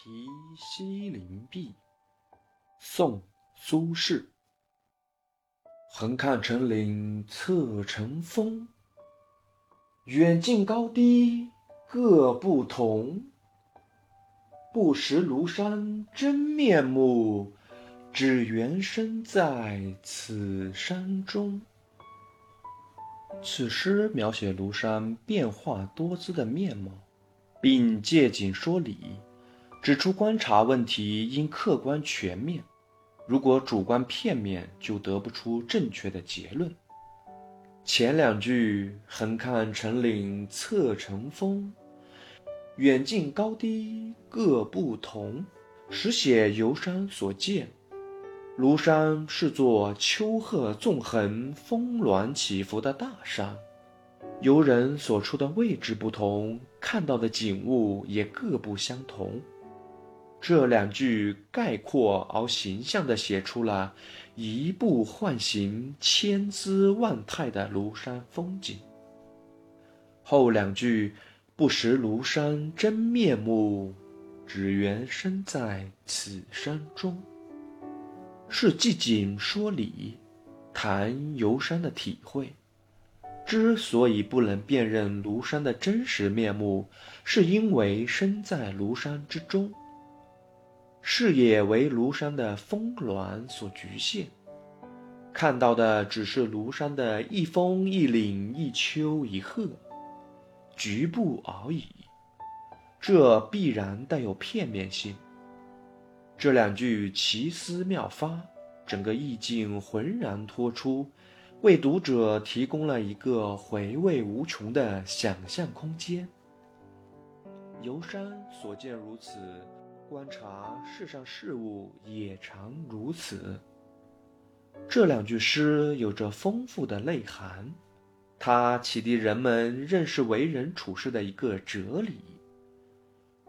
题西林壁，宋·苏轼。横看成岭侧成峰，远近高低各不同。不识庐山真面目，只缘身在此山中。此诗描写庐山变化多姿的面貌，并借景说理。指出观察问题应客观全面，如果主观片面，就得不出正确的结论。前两句“横看成岭侧成峰，远近高低各不同”，实写游山所见。庐山是座丘壑纵横、峰峦起伏的大山，游人所处的位置不同，看到的景物也各不相同。这两句概括而形象地写出了一步唤醒千姿万态的庐山风景。后两句“不识庐山真面目，只缘身在此山中”，是借景说理，谈游山的体会。之所以不能辨认庐山的真实面目，是因为身在庐山之中。视野为庐山的峰峦所局限，看到的只是庐山的一峰一岭、一丘一壑，局部而已。这必然带有片面性。这两句奇思妙发，整个意境浑然脱出，为读者提供了一个回味无穷的想象空间。游山所见如此。观察世上事物也常如此。这两句诗有着丰富的内涵，它启迪人们认识为人处事的一个哲理。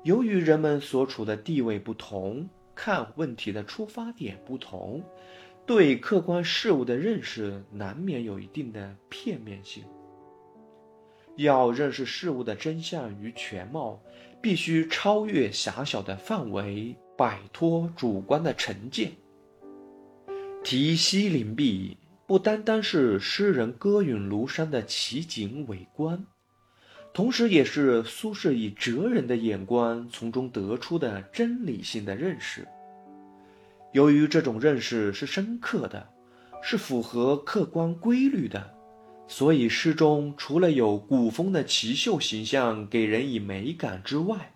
由于人们所处的地位不同，看问题的出发点不同，对客观事物的认识难免有一定的片面性。要认识事物的真相与全貌，必须超越狭小的范围，摆脱主观的成见。题西林壁不单单是诗人歌咏庐山的奇景伟观，同时也是苏轼以哲人的眼光从中得出的真理性的认识。由于这种认识是深刻的，是符合客观规律的。所以，诗中除了有古风的奇秀形象给人以美感之外，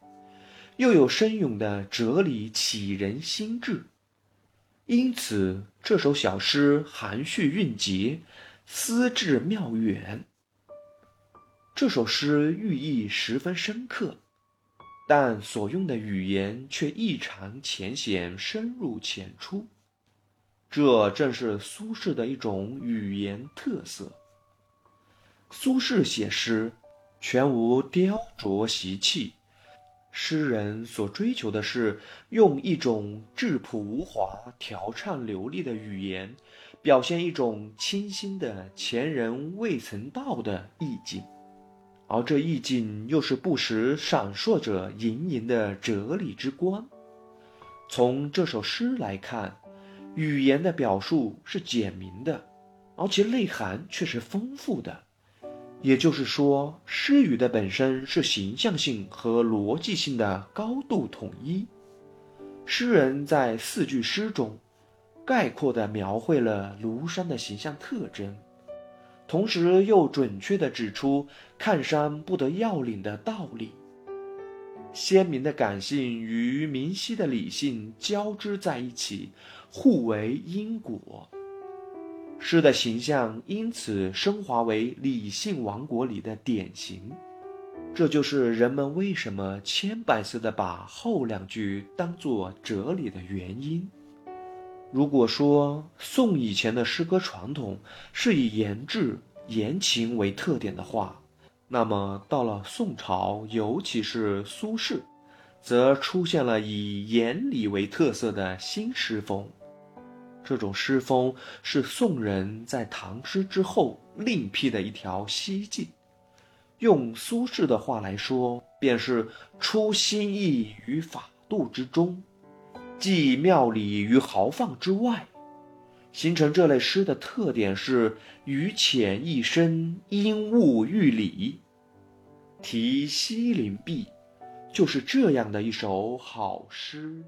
又有深勇的哲理启人心智。因此，这首小诗含蓄蕴藉，思致妙远。这首诗寓意十分深刻，但所用的语言却异常浅显、深入浅出。这正是苏轼的一种语言特色。苏轼写诗，全无雕琢习气。诗人所追求的是用一种质朴无华、调畅流利的语言，表现一种清新的前人未曾到的意境，而这意境又是不时闪烁着盈盈的哲理之光。从这首诗来看，语言的表述是简明的，而其内涵却是丰富的。也就是说，诗语的本身是形象性和逻辑性的高度统一。诗人在四句诗中，概括地描绘了庐山的形象特征，同时又准确地指出看山不得要领的道理。鲜明的感性与明晰的理性交织在一起，互为因果。诗的形象因此升华为理性王国里的典型，这就是人们为什么千百次的把后两句当作哲理的原因。如果说宋以前的诗歌传统是以言志、言情为特点的话，那么到了宋朝，尤其是苏轼，则出现了以言理为特色的新诗风。这种诗风是宋人在唐诗之后另辟的一条蹊径，用苏轼的话来说，便是出新意于法度之中，寄妙理于豪放之外。形成这类诗的特点是语浅意深，因物喻理。题西林壁，就是这样的一首好诗。